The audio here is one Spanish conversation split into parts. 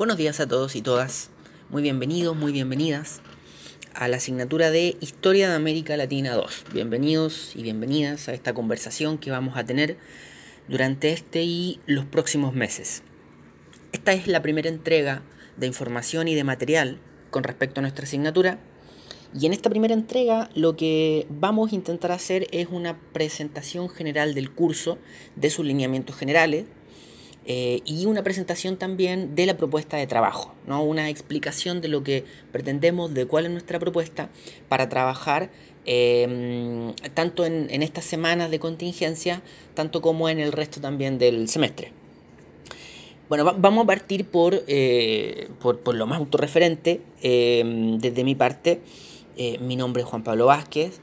Buenos días a todos y todas. Muy bienvenidos, muy bienvenidas a la asignatura de Historia de América Latina 2. Bienvenidos y bienvenidas a esta conversación que vamos a tener durante este y los próximos meses. Esta es la primera entrega de información y de material con respecto a nuestra asignatura. Y en esta primera entrega lo que vamos a intentar hacer es una presentación general del curso, de sus lineamientos generales, eh, y una presentación también de la propuesta de trabajo, ¿no? una explicación de lo que pretendemos, de cuál es nuestra propuesta para trabajar em, tanto en, estas semanas de contingencia, tanto como en el resto también del semestre. Bueno, vamos a partir por, eh, por, lo más autorreferente. Em, desde mi parte, eh, mi nombre es Juan Pablo Vázquez,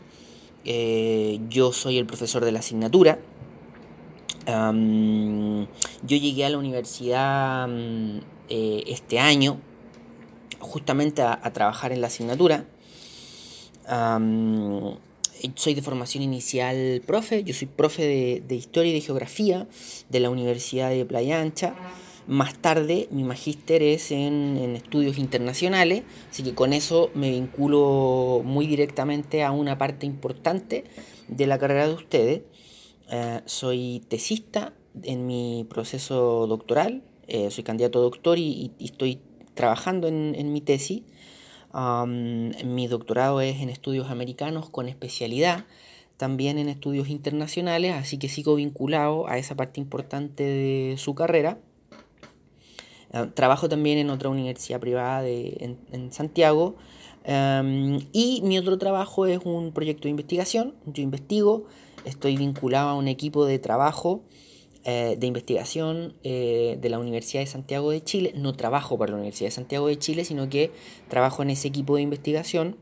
yo soy el profesor de la asignatura yo llegué a la universidad eh, este año justamente a, trabajar en la asignatura. soy de formación inicial profe, yo soy profe de, Historia y de Geografía de la Universidad de Playa Ancha. Más tarde mi magíster es en, en, estudios internacionales, así que con eso me vinculo muy directamente a una parte importante de la carrera de ustedes. Eh, soy tesista en mi proceso doctoral, eh, soy candidato a doctor y, estoy trabajando en, mi tesis. mi doctorado es en estudios americanos con especialidad también en estudios internacionales, así que sigo vinculado a esa parte importante de su carrera. Eh, trabajo también en otra universidad privada en, en, Santiago. y mi otro trabajo es un proyecto de investigación. Yo investigo estoy vinculado a un equipo de trabajo eh, de investigación eh, de la Universidad de Santiago de Chile. No trabajo para la Universidad de Santiago de Chile, sino que trabajo en ese equipo de investigación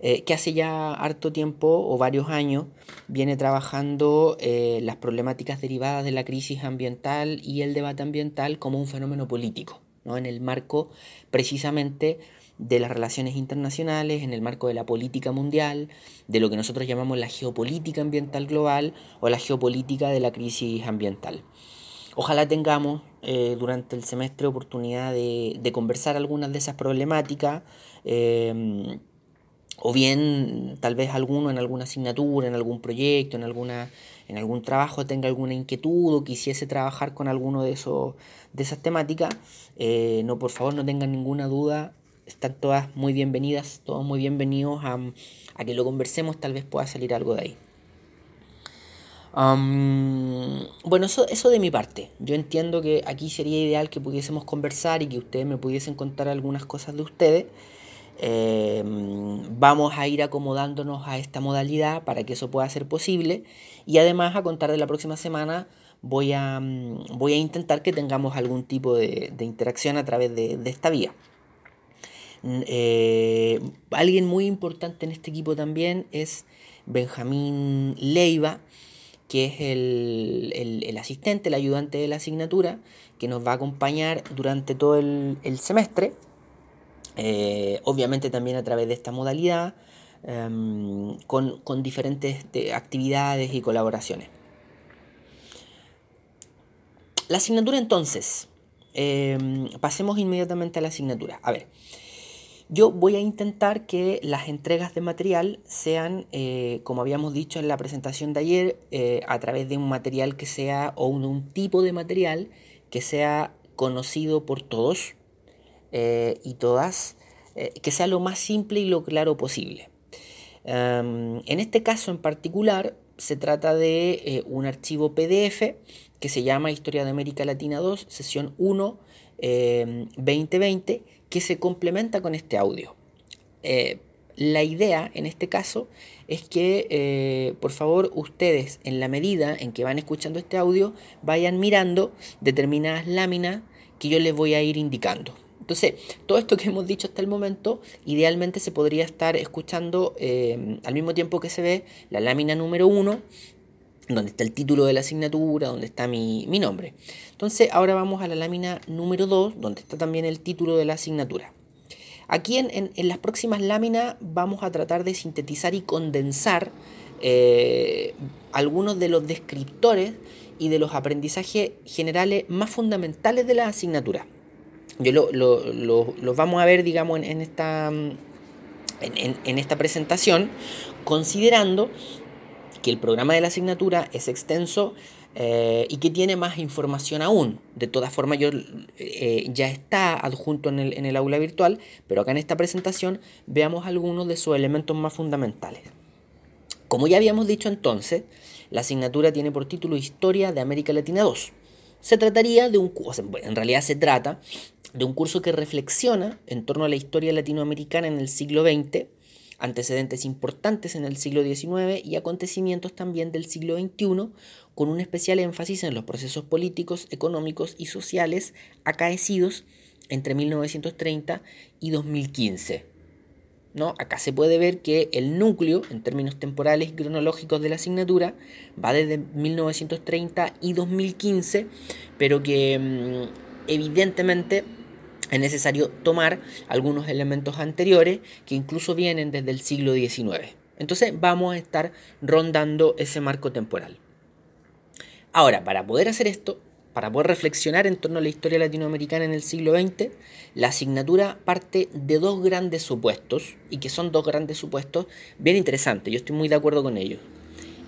eh, que hace ya harto tiempo o varios años viene trabajando las problemáticas derivadas de la crisis ambiental y el debate ambiental como un fenómeno político, ¿no? en el marco precisamente de las relaciones internacionales, en el marco de la política mundial, de lo que nosotros llamamos la geopolítica ambiental global o la geopolítica de la crisis ambiental. Ojalá tengamos eh, durante el semestre oportunidad de, conversar algunas de esas problemáticas, eh, o bien tal vez alguno en alguna asignatura, en algún proyecto, en, alguna, en algún trabajo tenga alguna inquietud o quisiese trabajar con alguno de, esos, de esas temáticas. Eh, no, por favor, no tengan ninguna duda están todas muy bienvenidas, todos muy bienvenidos a, que lo conversemos, tal vez pueda salir algo de ahí. bueno, eso, de mi parte. Yo entiendo que aquí sería ideal que pudiésemos conversar y que ustedes me pudiesen contar algunas cosas de ustedes. Em, vamos a ir acomodándonos a esta modalidad para que eso pueda ser posible. Y además a contar de la próxima semana voy a, voy a intentar que tengamos algún tipo de, interacción a través de esta vía. Eh, alguien muy importante en este equipo también es Benjamín Leiva, que es el, asistente, el ayudante de la asignatura, que nos va a acompañar durante todo el, semestre, eh, obviamente también a través de esta modalidad, em, con, diferentes actividades y colaboraciones. La asignatura entonces, em, pasemos inmediatamente a la asignatura. A ver, yo voy a intentar que las entregas de material sean, eh, como habíamos dicho en la presentación de ayer, eh, a través de un material que sea, o un, tipo de material que sea conocido por todos eh, y todas, que sea lo más simple y lo claro posible. en este caso en particular, se trata de un archivo PDF que se llama Historia de América Latina 2, sesión 1, 2020 que se complementa con este audio. Eh, la idea en este caso es que, eh, por favor, ustedes, en la medida en que van escuchando este audio, vayan mirando determinadas láminas que yo les voy a ir indicando. Entonces, todo esto que hemos dicho hasta el momento, idealmente se podría estar escuchando eh, al mismo tiempo que se ve la lámina número 1 donde está el título de la asignatura, donde está mi, nombre. Entonces ahora vamos a la lámina número 2, donde está también el título de la asignatura. Aquí en, las próximas láminas vamos a tratar de sintetizar y condensar eh, algunos de los descriptores y de los aprendizajes generales más fundamentales de la asignatura. yo lo, lo, vamos a ver, digamos, en, esta, en, esta presentación, considerando que el programa de la asignatura es extenso eh, y que tiene más información aún. De todas formas, yo, eh, ya está adjunto en el, en el aula virtual, pero acá en esta presentación veamos algunos de sus elementos más fundamentales. Como ya habíamos dicho entonces, la asignatura tiene por título Historia de América Latina 2. Se trataría de un en realidad se trata de un curso que reflexiona en torno a la historia latinoamericana en el siglo XX, antecedentes importantes en el siglo XIX y acontecimientos también del siglo XXI, con un especial énfasis en los procesos políticos, económicos y sociales acaecidos entre 1930 y 2015. ¿no? Acá se puede ver que el núcleo, en términos temporales y cronológicos de la asignatura, va desde 1930 y 2015, pero que mm, evidentemente es necesario tomar algunos elementos anteriores que incluso vienen desde el siglo XIX. Entonces vamos a estar rondando ese marco temporal. Ahora, para poder hacer esto, para poder reflexionar en torno a la historia latinoamericana en el siglo XX, la asignatura parte de dos grandes supuestos, y que son dos grandes supuestos bien interesantes, yo estoy muy de acuerdo con ellos.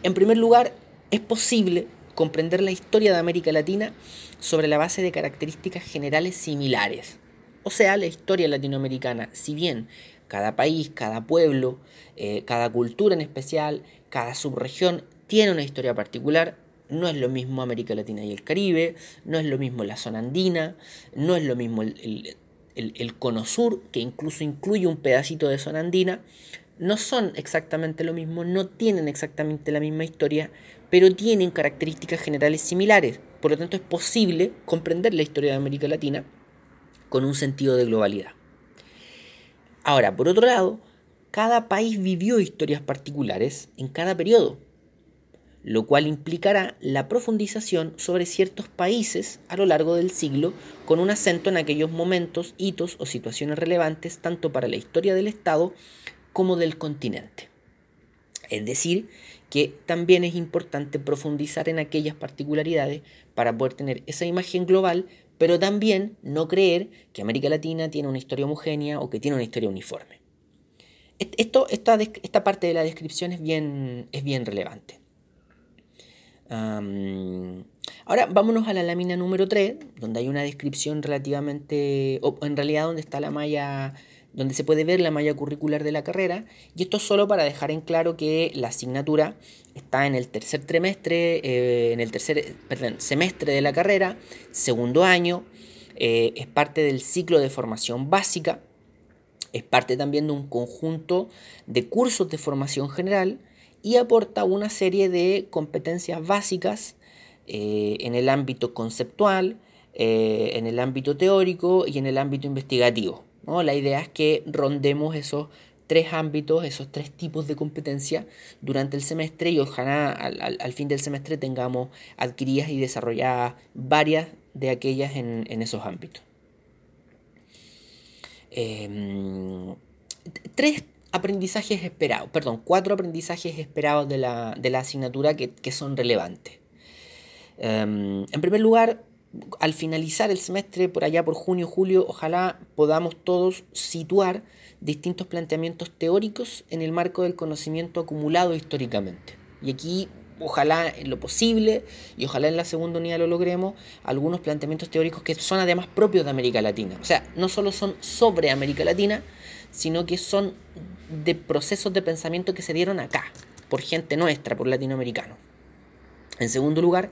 En primer lugar, es posible comprender la historia de América Latina sobre la base de características generales similares. O sea, la historia latinoamericana, si bien cada país, cada pueblo, eh, cada cultura en especial, cada subregión tiene una historia particular, no es lo mismo América Latina y el Caribe, no es lo mismo la zona andina, no es lo mismo el, el, cono sur, que incluso incluye un pedacito de zona andina, no son exactamente lo mismo, no tienen exactamente la misma historia, pero tienen características generales similares. Por lo tanto, es posible comprender la historia de América Latina con un sentido de globalidad. Ahora, por otro lado, cada país vivió historias particulares en cada periodo, lo cual implicará la profundización sobre ciertos países a lo largo del siglo, con un acento en aquellos momentos, hitos o situaciones relevantes tanto para la historia del Estado como del continente. Es decir, que también es importante profundizar en aquellas particularidades para poder tener esa imagen global pero también no creer que América Latina tiene una historia homogénea o que tiene una historia uniforme. Esto, esta, esta parte de la descripción es bien, es bien relevante. ahora vámonos a la lámina número 3, donde hay una descripción relativamente, o en realidad donde está la malla donde se puede ver la malla curricular de la carrera, y esto solo para dejar en claro que la asignatura está en el tercer trimestre, eh, en el tercer semestre de la carrera, segundo año, eh, es parte del ciclo de formación básica, es parte también de un conjunto de cursos de formación general y aporta una serie de competencias básicas eh, en el ámbito conceptual, en el ámbito teórico y en el ámbito investigativo. La idea es que rondemos esos tres ámbitos, esos tres tipos de competencia durante el semestre y ojalá al, fin del semestre tengamos adquiridas y desarrolladas varias de aquellas en, esos ámbitos. Em, tres aprendizajes esperados, perdón, cuatro aprendizajes esperados de la, asignatura que, son relevantes. Em, en primer lugar, al finalizar el semestre, por allá por junio, julio, ojalá podamos todos situar distintos planteamientos teóricos en el marco del conocimiento acumulado históricamente. Y aquí, ojalá en lo posible, y ojalá en la segunda unidad lo logremos, algunos planteamientos teóricos que son además propios de América Latina. O sea, no solo son sobre América Latina, sino que son de procesos de pensamiento que se dieron acá, por gente nuestra, por latinoamericanos. En segundo lugar,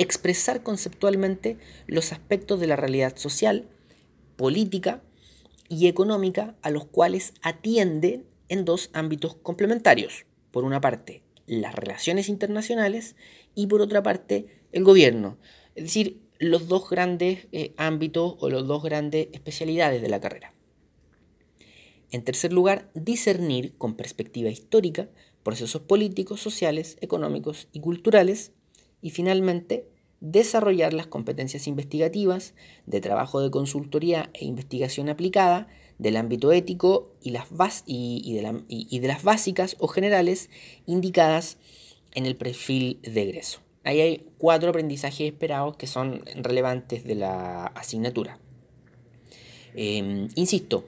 expresar conceptualmente los aspectos de la realidad social, política y económica a los cuales atiende en dos ámbitos complementarios. Por una parte, las relaciones internacionales y por otra parte, el gobierno. Es decir, los dos grandes eh, ámbitos o los dos grandes especialidades de la carrera. En tercer lugar, discernir con perspectiva histórica procesos políticos, sociales, económicos y culturales y finalmente, desarrollar las competencias investigativas de trabajo de consultoría e investigación aplicada del ámbito ético y, las de las básicas o generales indicadas en el perfil de egreso. Ahí hay cuatro aprendizajes esperados que son relevantes de la asignatura. Em, insisto,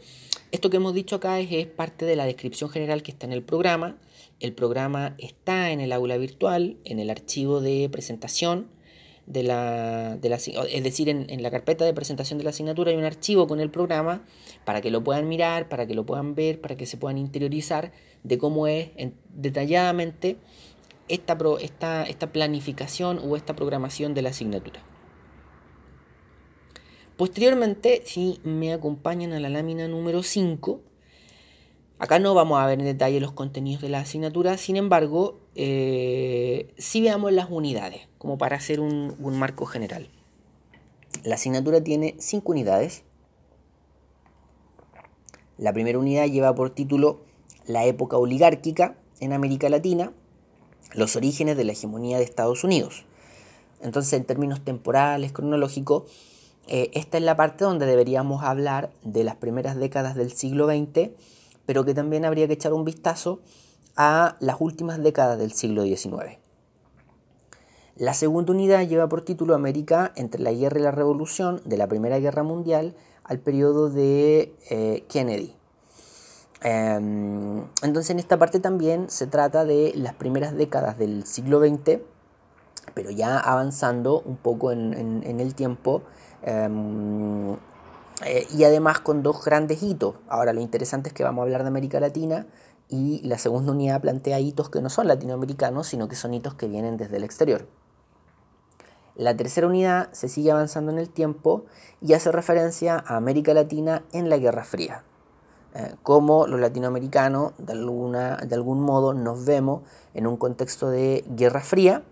esto que hemos dicho acá es, parte de la descripción general que está en el programa. El programa está en el aula virtual, en el archivo de presentación de la, de la es decir, en, la carpeta de presentación de la asignatura hay un archivo con el programa para que lo puedan mirar, para que lo puedan ver, para que se puedan interiorizar de cómo es detalladamente esta, esta, esta planificación o esta programación de la asignatura. Posteriormente, si me acompañan a la lámina número 5, acá no vamos a ver en detalle los contenidos de la asignatura, sin embargo, eh, sí veamos las unidades, como para hacer un, marco general. La asignatura tiene 5 unidades. La primera unidad lleva por título La época oligárquica en América Latina, los orígenes de la hegemonía de Estados Unidos. Entonces, en términos temporales, cronológicos, eh, esta es la parte donde deberíamos hablar de las primeras décadas del siglo XX, pero que también habría que echar un vistazo a las últimas décadas del siglo XIX. La segunda unidad lleva por título América entre la guerra y la revolución de la Primera Guerra Mundial al periodo de eh, Kennedy. Em, entonces en esta parte también se trata de las primeras décadas del siglo XX, pero ya avanzando un poco en el tiempo Em, eh, y además con dos grandes hitos. Ahora lo interesante es que vamos a hablar de América Latina y la segunda unidad plantea hitos que no son latinoamericanos, sino que son hitos que vienen desde el exterior. La tercera unidad se sigue avanzando en el tiempo y hace referencia a América Latina en la Guerra Fría. Eh, como los latinoamericanos, de, alguna, de algún modo, nos vemos en un contexto de Guerra Fría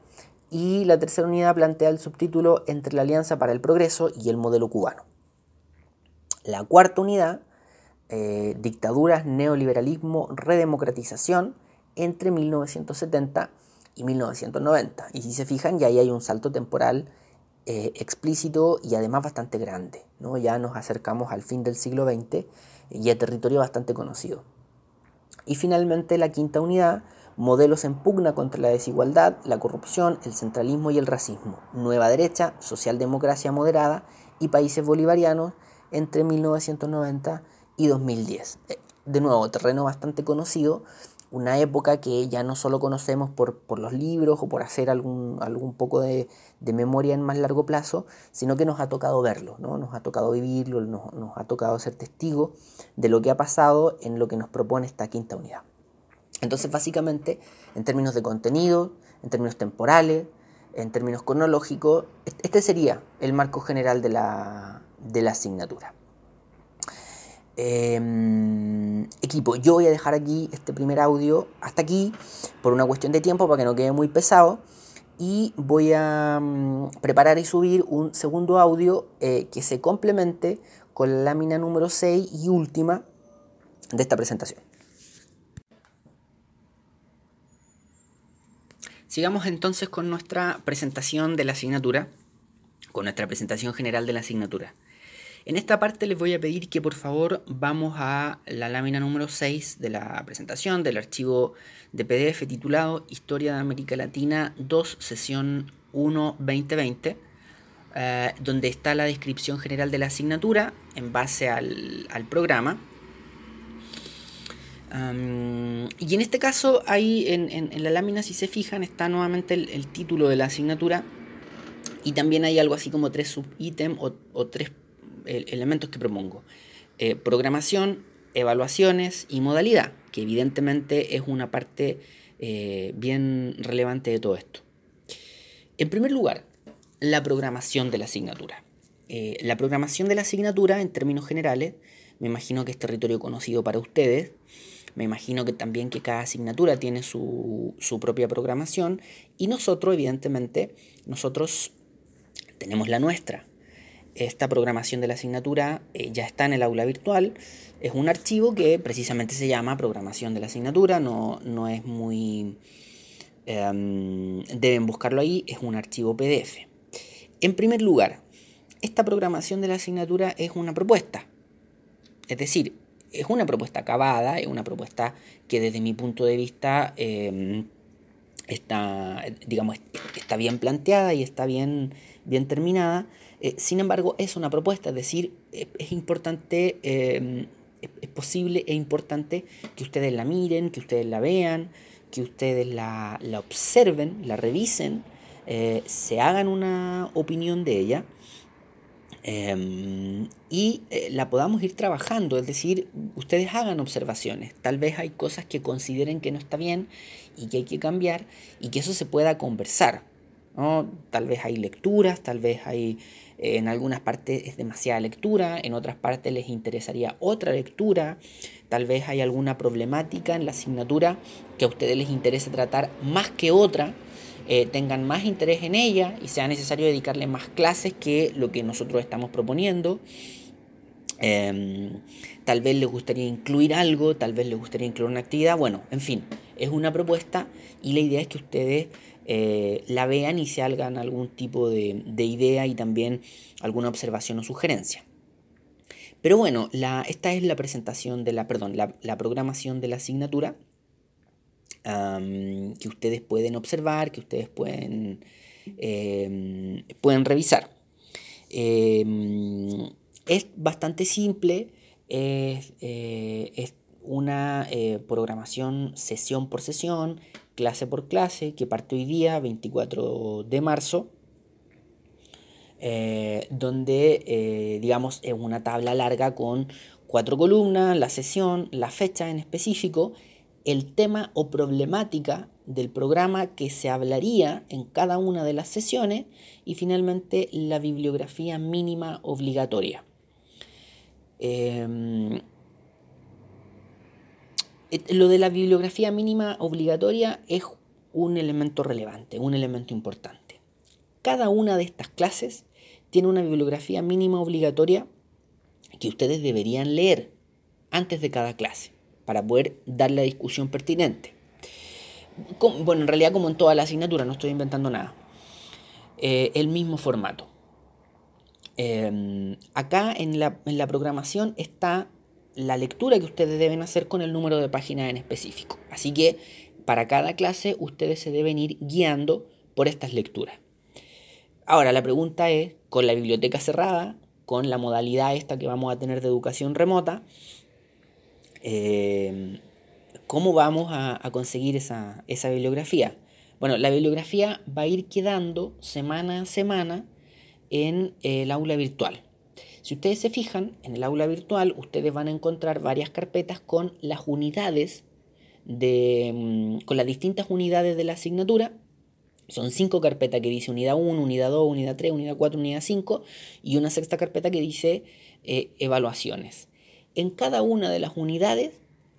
y la tercera unidad plantea el subtítulo Entre la Alianza para el Progreso y el modelo cubano. La cuarta unidad, eh, Dictaduras, Neoliberalismo, Redemocratización entre 1970 y 1990. Y si se fijan, ya ahí hay un salto temporal eh, explícito y además bastante grande. ¿no? Ya nos acercamos al fin del siglo XX y a territorio bastante conocido. Y finalmente la quinta unidad, modelos en pugna contra la desigualdad, la corrupción, el centralismo y el racismo, nueva derecha, socialdemocracia moderada y países bolivarianos entre 1990 y 2010. Eh, de nuevo, terreno bastante conocido, una época que ya no solo conocemos por, los libros o por hacer algún, algún poco de, memoria en más largo plazo, sino que nos ha tocado verlo, ¿no? nos ha tocado vivirlo, nos, nos ha tocado ser testigos de lo que ha pasado en lo que nos propone esta quinta unidad. Entonces, básicamente, en términos de contenido, en términos temporales, en términos cronológicos, este sería el marco general de la, asignatura. Em, equipo, yo voy a dejar aquí este primer audio hasta aquí por una cuestión de tiempo para que no quede muy pesado y voy a mm, preparar y subir un segundo audio eh, que se complemente con la lámina número 6 y última de esta presentación. Sigamos entonces con nuestra presentación de la asignatura, con nuestra presentación general de la asignatura. En esta parte les voy a pedir que por favor vamos a la lámina número 6 de la presentación del archivo de PDF titulado Historia de América Latina 2, sesión 1 2020, eh, donde está la descripción general de la asignatura en base al, programa. Y en este caso, ahí en, la lámina, si se fijan, está nuevamente el, título de la asignatura y también hay algo así como tres subítems o, tres elementos que propongo. Eh, programación, evaluaciones y modalidad, que evidentemente es una parte eh, bien relevante de todo esto. En primer lugar, la programación de la asignatura. Eh, la programación de la asignatura, en términos generales, me imagino que es territorio conocido para ustedes, me imagino que también que cada asignatura tiene su, propia programación y nosotros, evidentemente, nosotros tenemos la nuestra. Esta programación de la asignatura eh, ya está en el aula virtual. Es un archivo que precisamente se llama programación de la asignatura. No, no es muy... Em, deben buscarlo ahí. Es un archivo PDF. En primer lugar, esta programación de la asignatura es una propuesta. Es decir, es una propuesta acabada, es una propuesta que desde mi punto de vista em, está, digamos, está bien planteada y está bien, bien terminada. Eh, sin embargo, es una propuesta, es decir, es importante, em, es posible e importante que ustedes la miren, que ustedes la vean, que ustedes la, observen, la revisen, eh, se hagan una opinión de ella em, y eh, la podamos ir trabajando, es decir, ustedes hagan observaciones, tal vez hay cosas que consideren que no está bien y que hay que cambiar y que eso se pueda conversar. ¿no? Tal vez hay lecturas, tal vez hay eh, en algunas partes es demasiada lectura, en otras partes les interesaría otra lectura, tal vez hay alguna problemática en la asignatura que a ustedes les interese tratar más que otra, eh, tengan más interés en ella y sea necesario dedicarle más clases que lo que nosotros estamos proponiendo. Em, tal vez les gustaría incluir algo, tal vez les gustaría incluir una actividad, bueno, en fin, es una propuesta y la idea es que ustedes eh, la vean y se hagan algún tipo de, idea y también alguna observación o sugerencia. Pero bueno, esta es la presentación de la, perdón, la, programación de la asignatura que ustedes pueden observar, que ustedes pueden, em, pueden revisar. Em, es bastante simple, es, eh, es una eh, programación sesión por sesión, clase por clase, que parte hoy día, 24 de marzo, eh, donde, digamos, es una tabla larga con cuatro columnas, la sesión, la fecha en específico, el tema o problemática del programa que se hablaría en cada una de las sesiones y finalmente la bibliografía mínima obligatoria. Em, lo de la bibliografía mínima obligatoria es un elemento relevante, un elemento importante. Cada una de estas clases tiene una bibliografía mínima obligatoria que ustedes deberían leer antes de cada clase para poder dar la discusión pertinente. bueno, en realidad como en toda la asignatura, no estoy inventando nada. Eh, el mismo formato. Em, acá en la, en la programación está la lectura que ustedes deben hacer con el número de páginas en específico. Así que para cada clase ustedes se deben ir guiando por estas lecturas. Ahora la pregunta es, con la biblioteca cerrada, con la modalidad esta que vamos a tener de educación remota, eh, ¿cómo vamos a, conseguir esa, bibliografía? Bueno, la bibliografía va a ir quedando semana a semana en el aula virtual. Si ustedes se fijan, en el aula virtual ustedes van a encontrar varias carpetas con las unidades de, mm, con las distintas unidades de la asignatura. Son cinco carpetas que dice unidad 1, unidad 2, unidad 3, unidad 4, unidad 5 y una sexta carpeta que dice eh, evaluaciones. En cada una de las unidades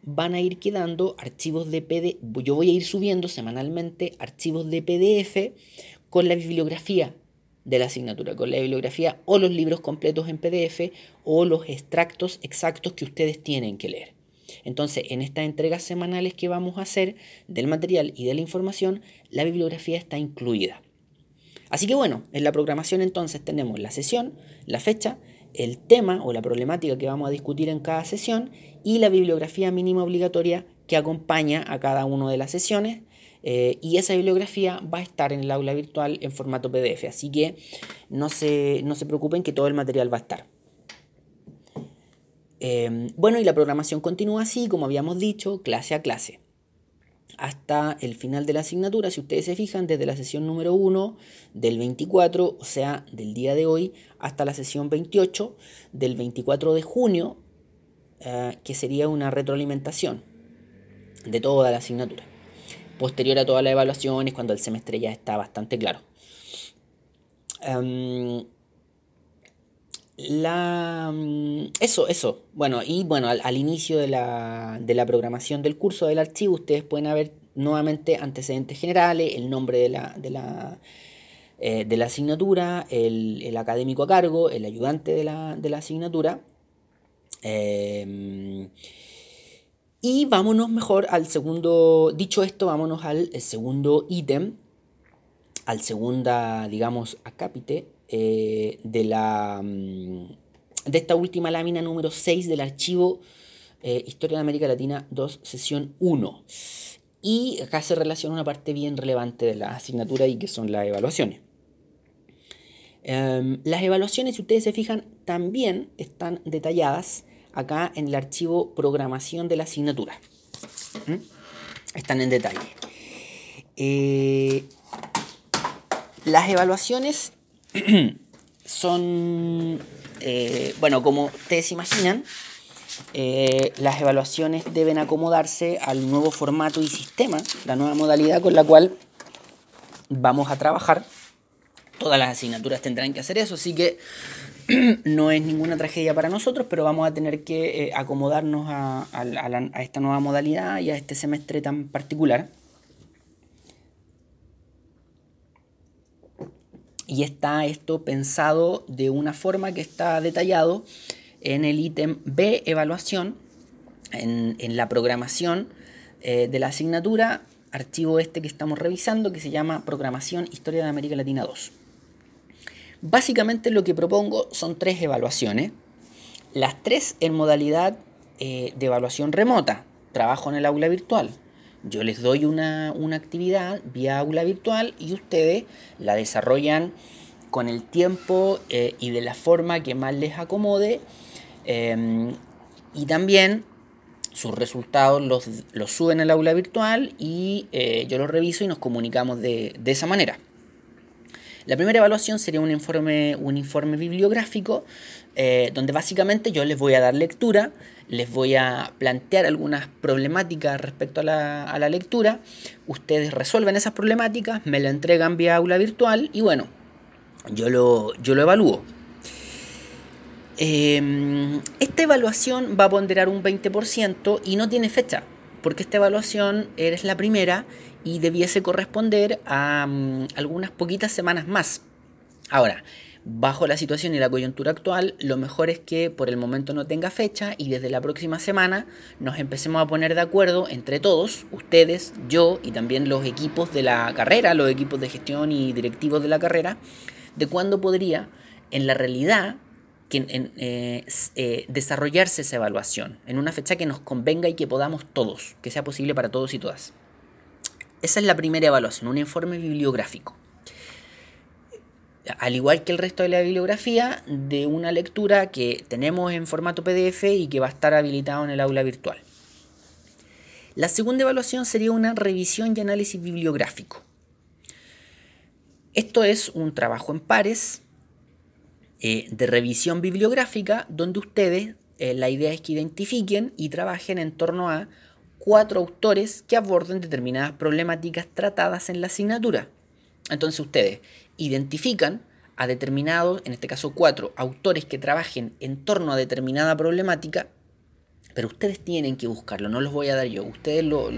van a ir quedando archivos de PDF. Yo voy a ir subiendo semanalmente archivos de PDF con la bibliografía de la asignatura, con la bibliografía o los libros completos en PDF o los extractos exactos que ustedes tienen que leer. Entonces, en estas entregas semanales que vamos a hacer del material y de la información, la bibliografía está incluida. Así que bueno, en la programación entonces tenemos la sesión, la fecha, el tema o la problemática que vamos a discutir en cada sesión y la bibliografía mínima obligatoria que acompaña a cada una de las sesiones eh, y esa bibliografía va a estar en el aula virtual en formato PDF, así que no se, no se preocupen que todo el material va a estar. Em, bueno, y la programación continúa así, como habíamos dicho, clase a clase. Hasta el final de la asignatura, si ustedes se fijan, desde la sesión número 1 del 24, o sea, del día de hoy, hasta la sesión 28 del 24 de junio, eh, que sería una retroalimentación de toda la asignatura posterior a todas las evaluaciones, cuando el semestre ya está bastante claro. Em, la, mm, eso, eso. Bueno, y bueno, al, inicio de la, programación del curso del archivo, ustedes pueden ver nuevamente antecedentes generales, el nombre de la, de la, eh, de la asignatura, el, académico a cargo, el ayudante de la, de la asignatura. Em, y vámonos mejor al segundo, dicho esto, vámonos al segundo ítem, al segunda, digamos, acápite eh, de, la, mm, de esta última lámina número 6 del archivo eh, Historia de América Latina 2, sesión 1. Y acá se relaciona una parte bien relevante de la asignatura y que son las evaluaciones. Em, las evaluaciones, si ustedes se fijan, también están detalladas acá en el archivo programación de la asignatura. ¿Mm? Están en detalle. Eh, las evaluaciones son, eh, bueno, como ustedes imaginan, eh, las evaluaciones deben acomodarse al nuevo formato y sistema, la nueva modalidad con la cual vamos a trabajar. Todas las asignaturas tendrán que hacer eso, así que no es ninguna tragedia para nosotros, pero vamos a tener que eh, acomodarnos a, a esta nueva modalidad y a este semestre tan particular. Y está esto pensado de una forma que está detallado en el ítem B, evaluación, en, la programación eh, de la asignatura, archivo este que estamos revisando, que se llama Programación Historia de América Latina 2. Básicamente lo que propongo son tres evaluaciones, las tres en modalidad eh, de evaluación remota, trabajo en el aula virtual. Yo les doy una, actividad vía aula virtual y ustedes la desarrollan con el tiempo eh, y de la forma que más les acomode Em, y también sus resultados los, los, suben al aula virtual y eh, yo los reviso y nos comunicamos de, esa manera. La primera evaluación sería un informe, un informe bibliográfico eh, donde básicamente yo les voy a dar lectura, les voy a plantear algunas problemáticas respecto a la, a la lectura, ustedes resuelven esas problemáticas, me la entregan vía aula virtual y bueno, yo lo, yo lo evalúo. Em, esta evaluación va a ponderar un 20% y no tiene fecha, porque esta evaluación eres la primera y debiese corresponder a mm, algunas poquitas semanas más. Ahora, bajo la situación y la coyuntura actual, lo mejor es que por el momento no tenga fecha y desde la próxima semana nos empecemos a poner de acuerdo entre todos, ustedes, yo y también los equipos de la carrera, los equipos de gestión y directivos de la carrera, de cuándo podría en la realidad eh, eh, desarrollarse esa evaluación en una fecha que nos convenga y que podamos todos, que sea posible para todos y todas. Esa es la primera evaluación, un informe bibliográfico. Al igual que el resto de la bibliografía, de una lectura que tenemos en formato PDF y que va a estar habilitado en el aula virtual. La segunda evaluación sería una revisión y análisis bibliográfico. Esto es un trabajo en pares eh, de revisión bibliográfica donde ustedes, eh, la idea es que identifiquen y trabajen en torno a cuatro autores que aborden determinadas problemáticas tratadas en la asignatura. Entonces ustedes identifican a determinados, en este caso cuatro, autores que trabajen en torno a determinada problemática, pero ustedes tienen que buscarlo, no los voy a dar yo, ustedes lo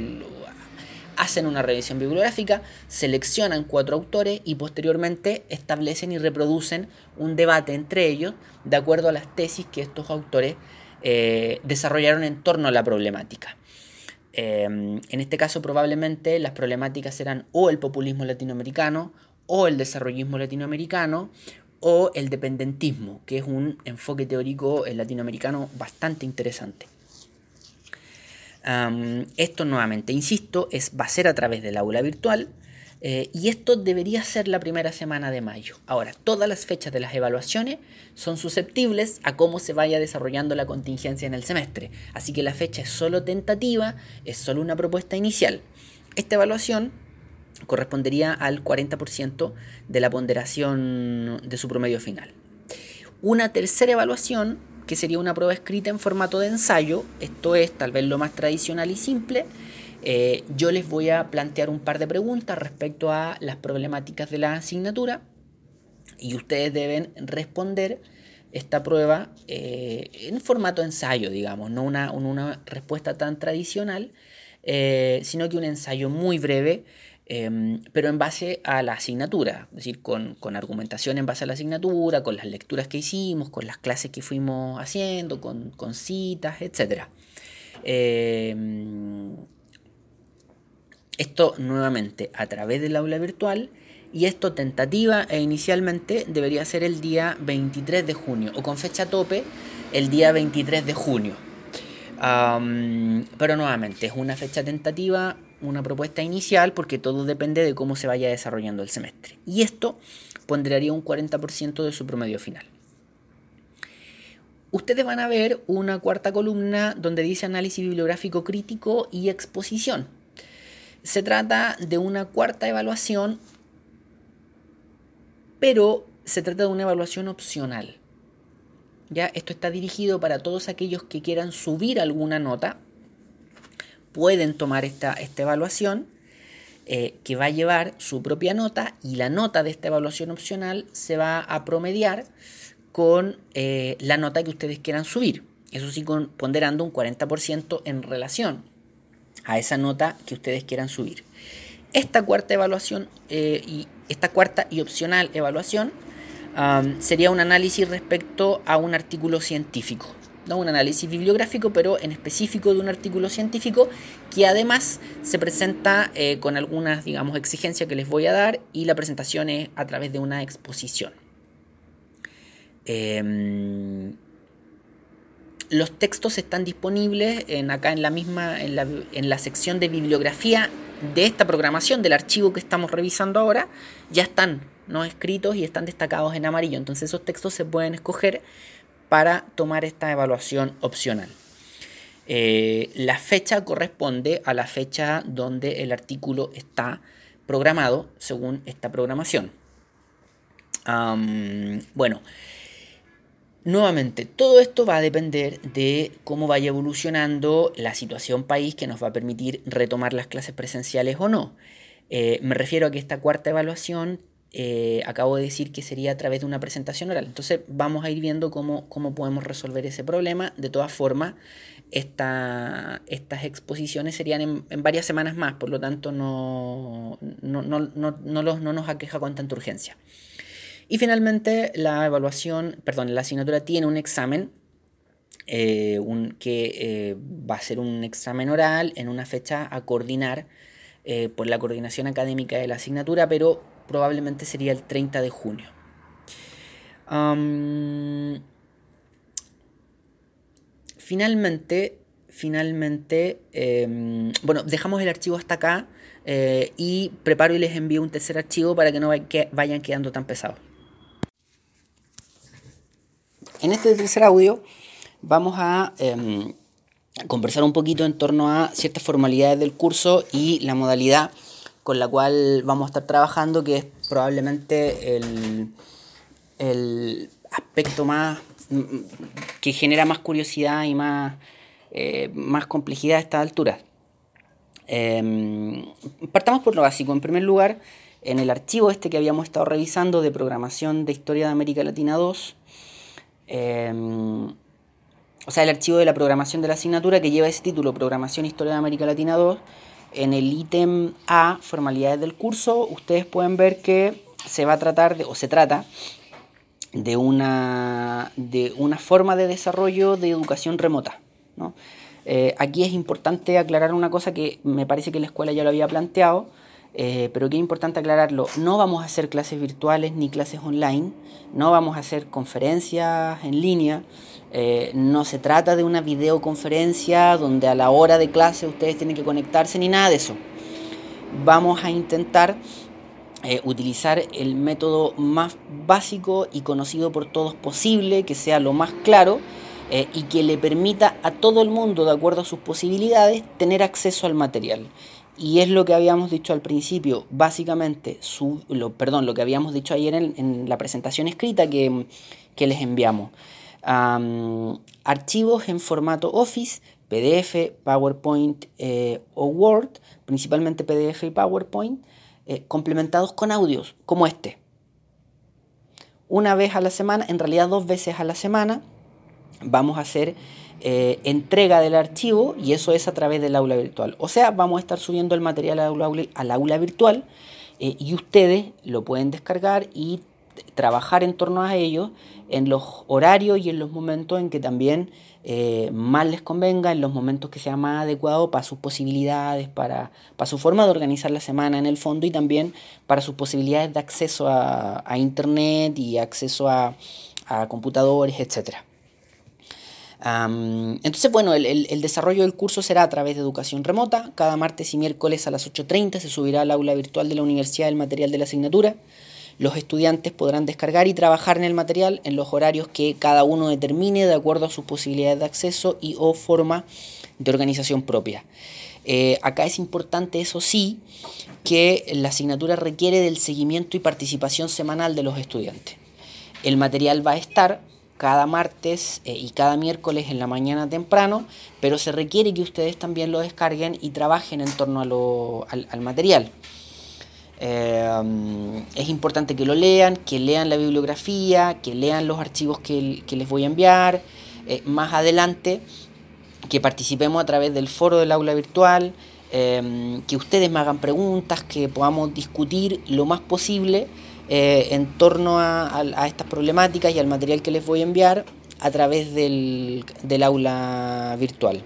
hacen una revisión bibliográfica, seleccionan cuatro autores y posteriormente establecen y reproducen un debate entre ellos de acuerdo a las tesis que estos autores eh, desarrollaron en torno a la problemática. Em, en este caso probablemente las problemáticas serán o el populismo latinoamericano o el desarrollismo latinoamericano o el dependentismo, que es un enfoque teórico latinoamericano bastante interesante esto nuevamente, insisto, es, va a ser a través del aula virtual. Eh, y esto debería ser la primera semana de mayo. Ahora, todas las fechas de las evaluaciones son susceptibles a cómo se vaya desarrollando la contingencia en el semestre. Así que la fecha es solo tentativa, es solo una propuesta inicial. Esta evaluación correspondería al 40% de la ponderación de su promedio final. Una tercera evaluación que sería una prueba escrita en formato de ensayo, esto es tal vez lo más tradicional y simple. Eh, yo les voy a plantear un par de preguntas respecto a las problemáticas de la asignatura y ustedes deben responder esta prueba eh, en formato ensayo, digamos, no una, respuesta tan tradicional, eh, sino que un ensayo muy breve Em, pero en base a la asignatura, es decir, con, argumentación en base a la asignatura, con las lecturas que hicimos, con las clases que fuimos haciendo, con, citas, etc. Esto nuevamente a través del aula virtual y esto tentativa e inicialmente debería ser el día 23 de junio o con fecha tope el día 23 de junio. pero nuevamente es una fecha tentativa una propuesta inicial porque todo depende de cómo se vaya desarrollando el semestre. Y esto ponderaría un 40% de su promedio final. Ustedes van a ver una cuarta columna donde dice análisis bibliográfico crítico y exposición. Se trata de una cuarta evaluación, pero se trata de una evaluación opcional. ¿Ya? Esto está dirigido para todos aquellos que quieran subir alguna nota. Pueden tomar esta, esta evaluación eh, que va a llevar su propia nota y la nota de esta evaluación opcional se va a promediar con eh, la nota que ustedes quieran subir. Eso sí, ponderando un 40% en relación a esa nota que ustedes quieran subir. Esta cuarta evaluación eh, y esta cuarta y opcional evaluación sería un análisis respecto a un artículo científico. ¿no? Un análisis bibliográfico, pero en específico de un artículo científico que además se presenta eh, con algunas, digamos, exigencias que les voy a dar y la presentación es a través de una exposición. Em, los textos están disponibles en, acá en la misma, en la, en la sección de bibliografía de esta programación, del archivo que estamos revisando ahora, ya están no escritos y están destacados en amarillo. Entonces esos textos se pueden escoger para tomar esta evaluación opcional. Eh, la fecha corresponde a la fecha donde el artículo está programado según esta programación. bueno, Nuevamente, todo esto va a depender de cómo vaya evolucionando la situación país que nos va a permitir retomar las clases presenciales o no. Eh, me refiero a que esta cuarta evaluación, eh, acabo de decir que sería a través de una presentación oral. Entonces vamos a ir viendo cómo, podemos resolver ese problema. De todas formas, estas exposiciones serían en, varias semanas más, por lo tanto no, no, no, no nos aqueja con tanta urgencia. Y finalmente la evaluación, perdón, la asignatura tiene un examen eh, que eh, va a ser un examen oral en una fecha a coordinar eh, por la coordinación académica de la asignatura, pero probablemente sería el 30 de junio. finalmente, finalmente, em, bueno, dejamos el archivo hasta acá y preparo y les envío un tercer archivo para que no vayan quedando tan pesados. En este tercer audio vamos em, a conversar un poquito en torno a ciertas formalidades del curso y la modalidad con la cual vamos a estar trabajando, que es probablemente el, aspecto más que genera más curiosidad y más, eh, más complejidad a esta altura. Em, partamos por lo básico. En primer lugar, en el archivo este que habíamos estado revisando de programación de Historia de América Latina 2, Em, o sea, el archivo de la programación de la asignatura que lleva ese título, Programación Historia de América Latina 2, en el ítem A, formalidades del curso, ustedes pueden ver que se va a tratar, o se trata, de una, de una forma de desarrollo de educación remota. Eh, aquí es importante aclarar una cosa que me parece que la escuela ya lo había planteado, eh, pero que es importante aclararlo, no vamos a hacer clases virtuales ni clases online, no vamos a hacer conferencias en línea, eh, no se trata de una videoconferencia donde a la hora de clase ustedes tienen que conectarse ni nada de eso. Vamos a intentar eh, utilizar el método más básico y conocido por todos posible, que sea lo más claro y que le permita a todo el mundo, de acuerdo a sus posibilidades, tener acceso al material. Y es lo que habíamos dicho al principio, básicamente, su, lo, perdón, lo que habíamos dicho ayer en, la presentación escrita que, les enviamos. archivos en formato Office, PDF, PowerPoint eh, o Word, principalmente PDF y PowerPoint, eh, complementados con audios como este. Una vez a la semana, en realidad dos veces a la semana, vamos a hacer eh, entrega del archivo y eso es a través del aula virtual. O sea, vamos a estar subiendo el material al aula, al aula virtual eh, y ustedes lo pueden descargar y trabajar en torno a ello en los horarios y en los momentos en que también eh, más les convenga, en los momentos que sea más adecuado para sus posibilidades, para, para, su forma de organizar la semana en el fondo y también para sus posibilidades de acceso a, internet y acceso a, a computadores, etcétera entonces, bueno, el, desarrollo del curso será a través de educación remota. Cada martes y miércoles a las 8.30 se subirá al aula virtual de la universidad el material de la asignatura. Los estudiantes podrán descargar y trabajar en el material en los horarios que cada uno determine de acuerdo a sus posibilidades de acceso y o forma de organización propia. Eh, acá es importante, eso sí, que la asignatura requiere del seguimiento y participación semanal de los estudiantes. El material va a estar cada martes eh, y cada miércoles en la mañana temprano, pero se requiere que ustedes también lo descarguen y trabajen en torno al, material. Eh, es importante que lo lean, que lean la bibliografía, que lean los archivos que, les voy a enviar. más adelante que participemos a través del foro del aula virtual, em, que ustedes me hagan preguntas, que podamos discutir lo más posible eh, en torno a, estas problemáticas y al material que les voy a enviar a través del, aula virtual.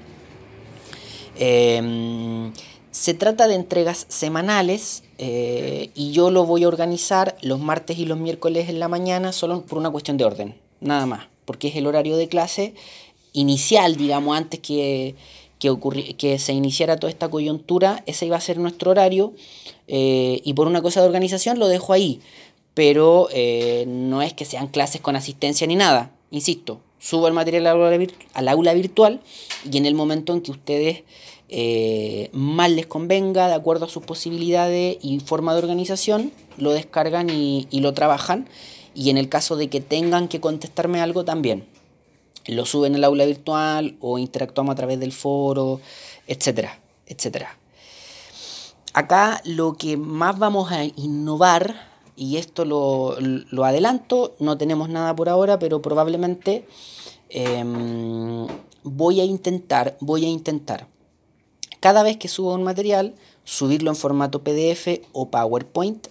Em, se trata de entregas semanales eh, y yo lo voy a organizar los martes y los miércoles en la mañana solo por una cuestión de orden, nada más, porque es el horario de clase inicial, digamos, antes que, que, se iniciara toda esta coyuntura, ese iba a ser nuestro horario eh, y por una cosa de organización lo dejo ahí, pero eh, no es que sean clases con asistencia ni nada, insisto, subo el material al aula, virtual y en el momento en que ustedes eh, más les convenga, de acuerdo a sus posibilidades y forma de organización, lo descargan y lo trabajan. Y en el caso de que tengan que contestarme algo también. Lo suben al aula virtual o interactuamos a través del foro, etcétera, etcétera. Acá lo que más vamos a innovar, y esto lo, adelanto, no tenemos nada por ahora, pero probablemente em, voy a intentar, voy a intentar, cada vez que suba un material, subirlo en formato PDF o PowerPoint,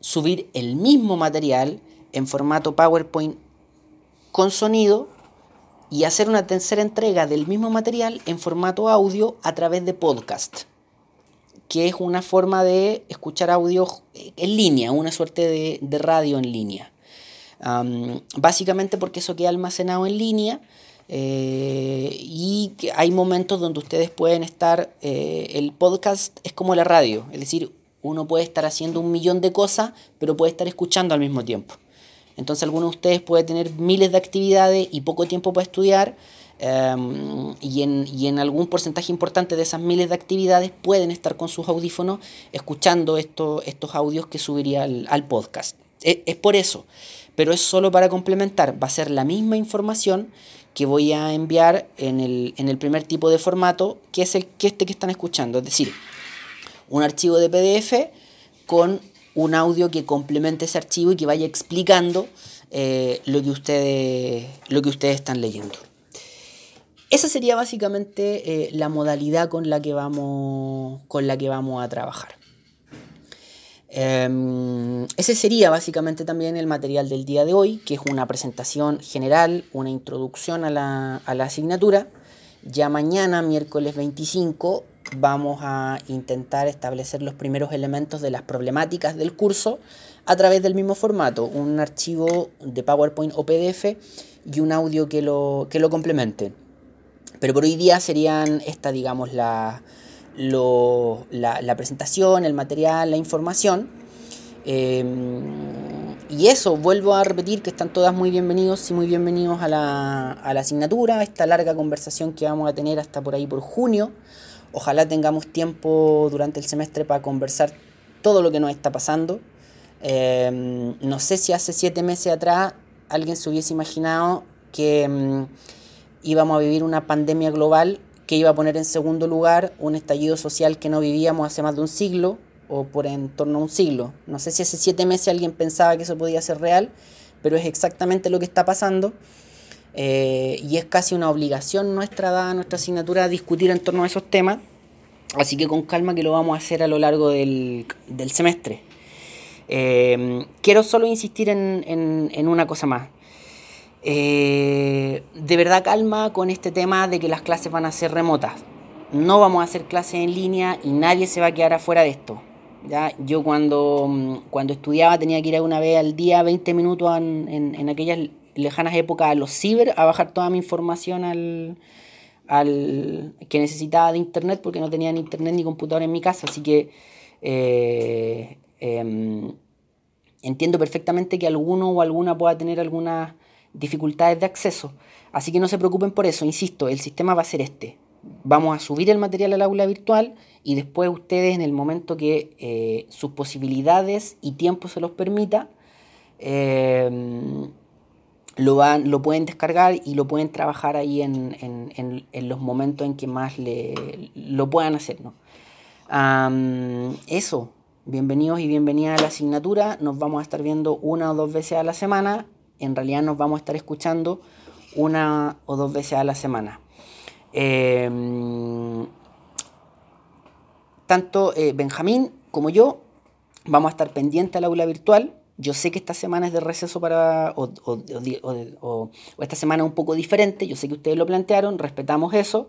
subir el mismo material en formato PowerPoint con sonido y hacer una tercera entrega del mismo material en formato audio a través de podcast, que es una forma de escuchar audio en línea, una suerte de, radio en línea. básicamente porque eso queda almacenado en línea eh, y hay momentos donde ustedes pueden estar, eh, el podcast es como la radio, es decir, uno puede estar haciendo un millón de cosas, pero puede estar escuchando al mismo tiempo. Entonces alguno de ustedes puede tener miles de actividades y poco tiempo para estudiar em, y, en, algún porcentaje importante de esas miles de actividades pueden estar con sus audífonos escuchando estos audios que subiría al, podcast. E, es, por eso, pero es solo para complementar, va a ser la misma información que voy a enviar en el, en el primer tipo de formato, que es el que este que están escuchando, es decir, un archivo de PDF con un audio que complemente ese archivo y que vaya explicando eh, lo, que ustedes, lo que ustedes están leyendo. Esa sería básicamente eh, la modalidad con la que vamos, con la que vamos a trabajar. Em, ese sería básicamente también el material del día de hoy, que es una presentación general, una introducción a la, a la asignatura. Ya mañana, miércoles 25, vamos a intentar establecer los primeros elementos de las problemáticas del curso a través del mismo formato, un archivo de PowerPoint o PDF y un audio que lo, que lo complemente. Pero por hoy día serían esta, digamos, la, la, presentación, el material, la información. Em, y eso, vuelvo a repetir que están todas muy bienvenidos y muy bienvenidos a la, a la asignatura, esta larga conversación que vamos a tener hasta por ahí por junio. Ojalá tengamos tiempo durante el semestre para conversar todo lo que nos está pasando. Em, no sé si hace siete meses atrás alguien se hubiese imaginado que em, íbamos a vivir una pandemia global que iba a poner en segundo lugar un estallido social que no vivíamos hace más de un siglo o por en torno a un siglo. No sé si hace siete meses alguien pensaba que eso podía ser real, pero es exactamente lo que está pasando. Eh, y es casi una obligación nuestra, dada nuestra asignatura, discutir en torno a esos temas. Así que con calma que lo vamos a hacer a lo largo del, semestre. Eh, quiero solo insistir en, una cosa más. Eh, de verdad calma con este tema de que las clases van a ser remotas. No vamos a hacer clases en línea y nadie se va a quedar afuera de esto. ¿ya? Yo cuando, cuando estudiaba tenía que ir una vez al día 20 minutos en, en aquellas lejanas épocas a los ciber a bajar toda mi información al, al que necesitaba de internet porque no tenía ni internet ni computador en mi casa. Así que eh, em, entiendo perfectamente que alguno o alguna pueda tener algunas dificultades de acceso. Así que no se preocupen por eso, insisto, el sistema va a ser este. Vamos a subir el material al aula virtual y después ustedes en el momento que eh, sus posibilidades y tiempo se los permita, em, lo, van, lo pueden descargar y lo pueden trabajar ahí en, en, en, los momentos en que más le, lo puedan hacer. ¿no? eso, bienvenidos y bienvenidas a la asignatura. Nos vamos a estar viendo una o dos veces a la semana. En realidad nos vamos a estar escuchando una o dos veces a la semana. Em, tanto eh, Benjamín como yo vamos a estar pendientes al aula virtual yo sé que esta semana es de receso para, o, o, esta semana es un poco diferente, yo sé que ustedes lo plantearon, respetamos eso,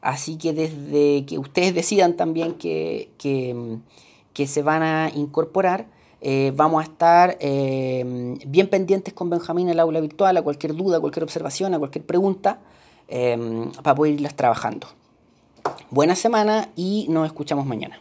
así que desde que ustedes decidan también que, que, se van a incorporar, eh, vamos a estar eh, bien pendientes con Benjamín en el aula virtual, a cualquier duda, a cualquier observación, a cualquier pregunta, eh, para poder irlas trabajando. Buena semana y nos escuchamos mañana.